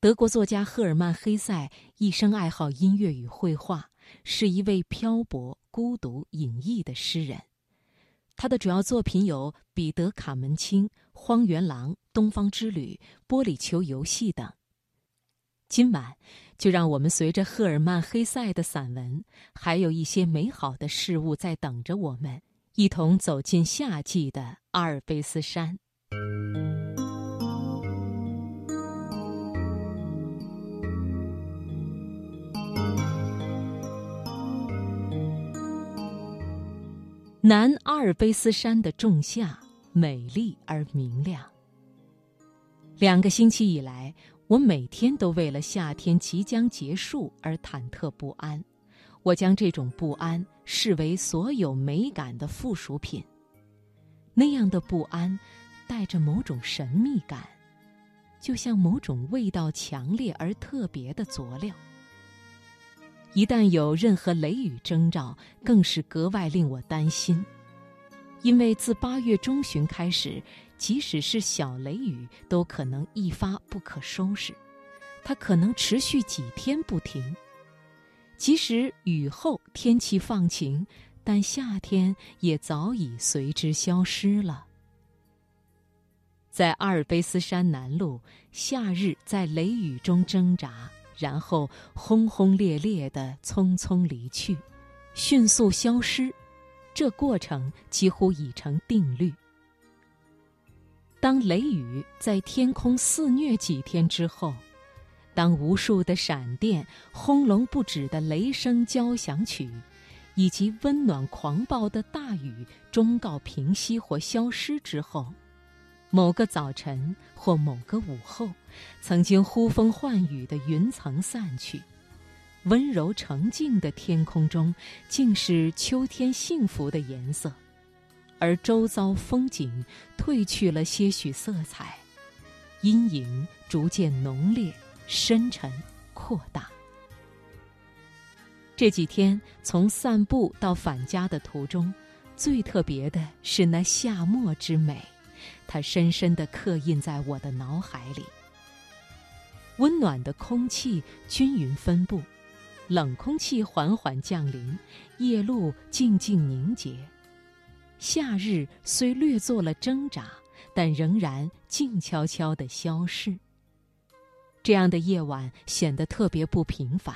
德国作家赫尔曼·黑塞一生爱好音乐与绘画，是一位漂泊、孤独、隐逸的诗人。他的主要作品有《彼得·卡门青》《荒原狼》《东方之旅》《玻璃球游戏》等。今晚，就让我们随着赫尔曼·黑塞的散文，还有一些美好的事物在等着我们，一同走进夏季的阿尔卑斯山。南阿尔卑斯山的仲夏美丽而明亮。两个星期以来，我每天都为了夏天即将结束而忐忑不安。我将这种不安视为所有美感的附属品。那样的不安，带着某种神秘感，就像某种味道强烈而特别的佐料。一旦有任何雷雨征兆，更是格外令我担心，因为自八月中旬开始，即使是小雷雨都可能一发不可收拾，它可能持续几天不停。即使雨后天气放晴，但夏天也早已随之消失了。在阿尔卑斯山南麓，夏日在雷雨中挣扎。然后轰轰烈烈地匆匆离去，迅速消失，这过程几乎已成定律。当雷雨在天空肆虐几天之后，当无数的闪电、轰隆不止的雷声交响曲，以及温暖狂暴的大雨终告平息或消失之后。某个早晨或某个午后，曾经呼风唤雨的云层散去，温柔澄净的天空中竟是秋天幸福的颜色，而周遭风景褪去了些许色彩，阴影逐渐浓烈、深沉、扩大。这几天从散步到返家的途中，最特别的是那夏末之美。它深深地刻印在我的脑海里。温暖的空气均匀分布，冷空气缓缓降临，夜露静静凝结。夏日虽略做了挣扎，但仍然静悄悄地消逝。这样的夜晚显得特别不平凡。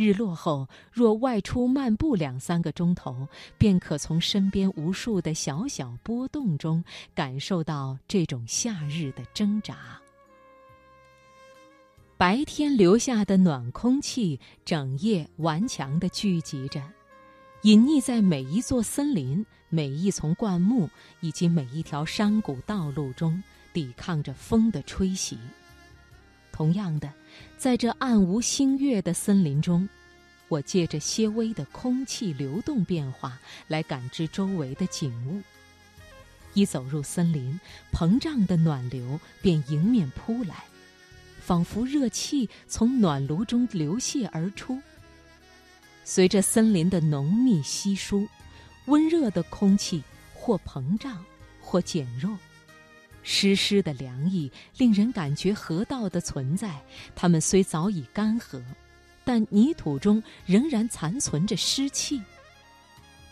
日落后，若外出漫步两三个钟头，便可从身边无数的小小波动中感受到这种夏日的挣扎。白天留下的暖空气，整夜顽强地聚集着，隐匿在每一座森林、每一丛灌木以及每一条山谷道路中，抵抗着风的吹袭。同样的，在这暗无星月的森林中，我借着些微的空气流动变化来感知周围的景物。一走入森林，膨胀的暖流便迎面扑来，仿佛热气从暖炉中流泻而出。随着森林的浓密稀疏，温热的空气或膨胀，或减弱。湿湿的凉意令人感觉河道的存在，它们虽早已干涸，但泥土中仍然残存着湿气。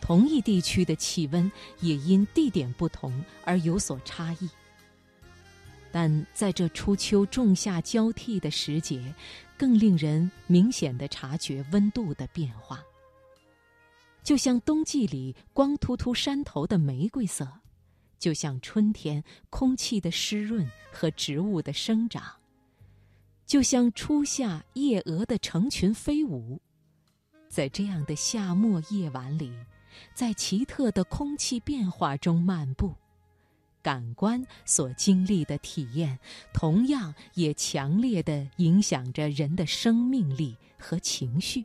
同一地区的气温也因地点不同而有所差异。但在这初秋仲夏交替的时节，更令人明显的察觉温度的变化，就像冬季里光秃秃山头的玫瑰色。就像春天空气的湿润和植物的生长，就像初夏夜蛾的成群飞舞，在这样的夏末夜晚里，在奇特的空气变化中漫步，感官所经历的体验，同样也强烈的影响着人的生命力和情绪。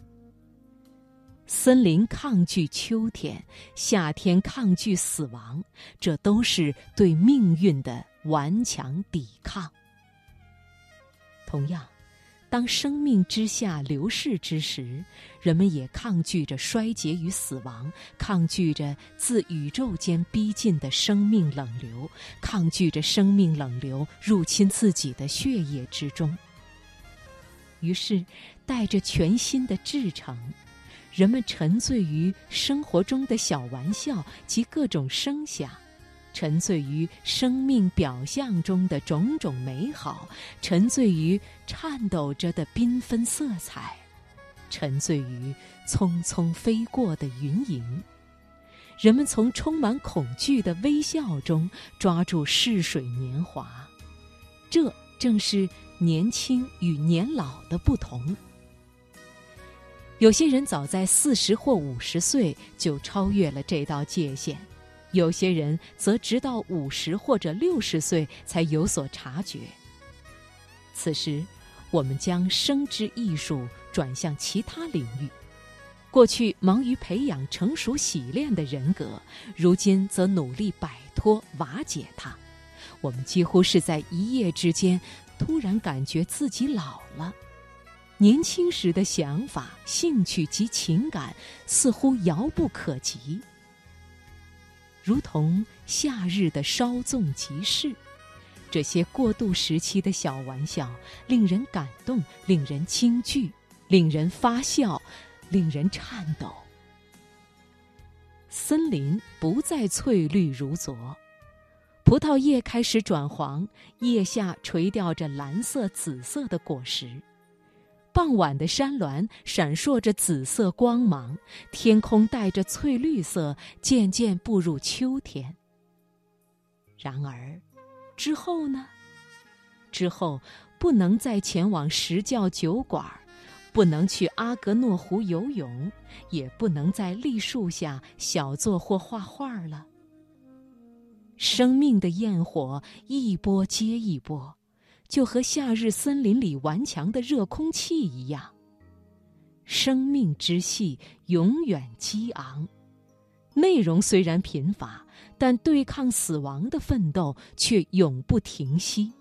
森林抗拒秋天，夏天抗拒死亡，这都是对命运的顽强抵抗。同样，当生命之下流逝之时，人们也抗拒着衰竭与死亡，抗拒着自宇宙间逼近的生命冷流，抗拒着生命冷流入侵自己的血液之中。于是，带着全新的至诚，人们沉醉于生活中的小玩笑及各种声响，沉醉于生命表象中的种种美好，沉醉于颤抖着的缤纷色彩，沉醉于匆匆飞过的云影。人们从充满恐惧的微笑中抓住逝水年华，这正是。年轻与年老的不同。有些人早在四十或五十岁就超越了这道界限，有些人则直到五十或者六十岁才有所察觉。此时，我们将生之艺术转向其他领域。过去忙于培养成熟洗练的人格，如今则努力摆脱瓦解它。我们几乎是在一夜之间。突然感觉自己老了，年轻时的想法、兴趣及情感似乎遥不可及，如同夏日的稍纵即逝。这些过渡时期的小玩笑，令人感动，令人惊惧，令人发笑，令人颤抖。森林不再翠绿如昨。葡萄叶开始转黄，叶下垂吊着蓝色、紫色的果实。傍晚的山峦闪烁着紫色光芒，天空带着翠绿色，渐渐步入秋天。然而，之后呢？之后不能再前往石窖酒馆，不能去阿格诺湖游泳，也不能在栗树下小坐或画画了。生命的焰火一波接一波，就和夏日森林里顽强的热空气一样。生命之戏永远激昂，内容虽然贫乏，但对抗死亡的奋斗却永不停息。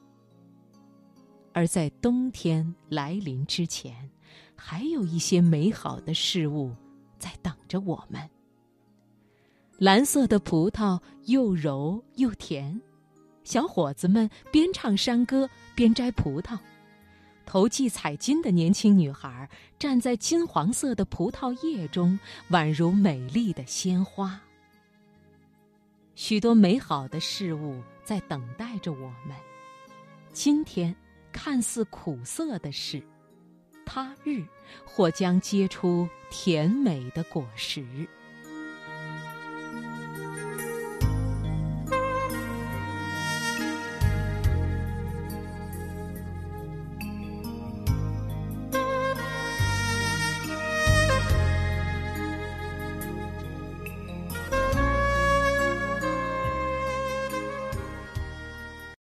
而在冬天来临之前，还有一些美好的事物在等着我们。蓝色的葡萄又柔又甜，小伙子们边唱山歌边摘葡萄，投系彩金的年轻女孩站在金黄色的葡萄叶中，宛如美丽的鲜花。许多美好的事物在等待着我们。今天看似苦涩的事，他日或将结出甜美的果实。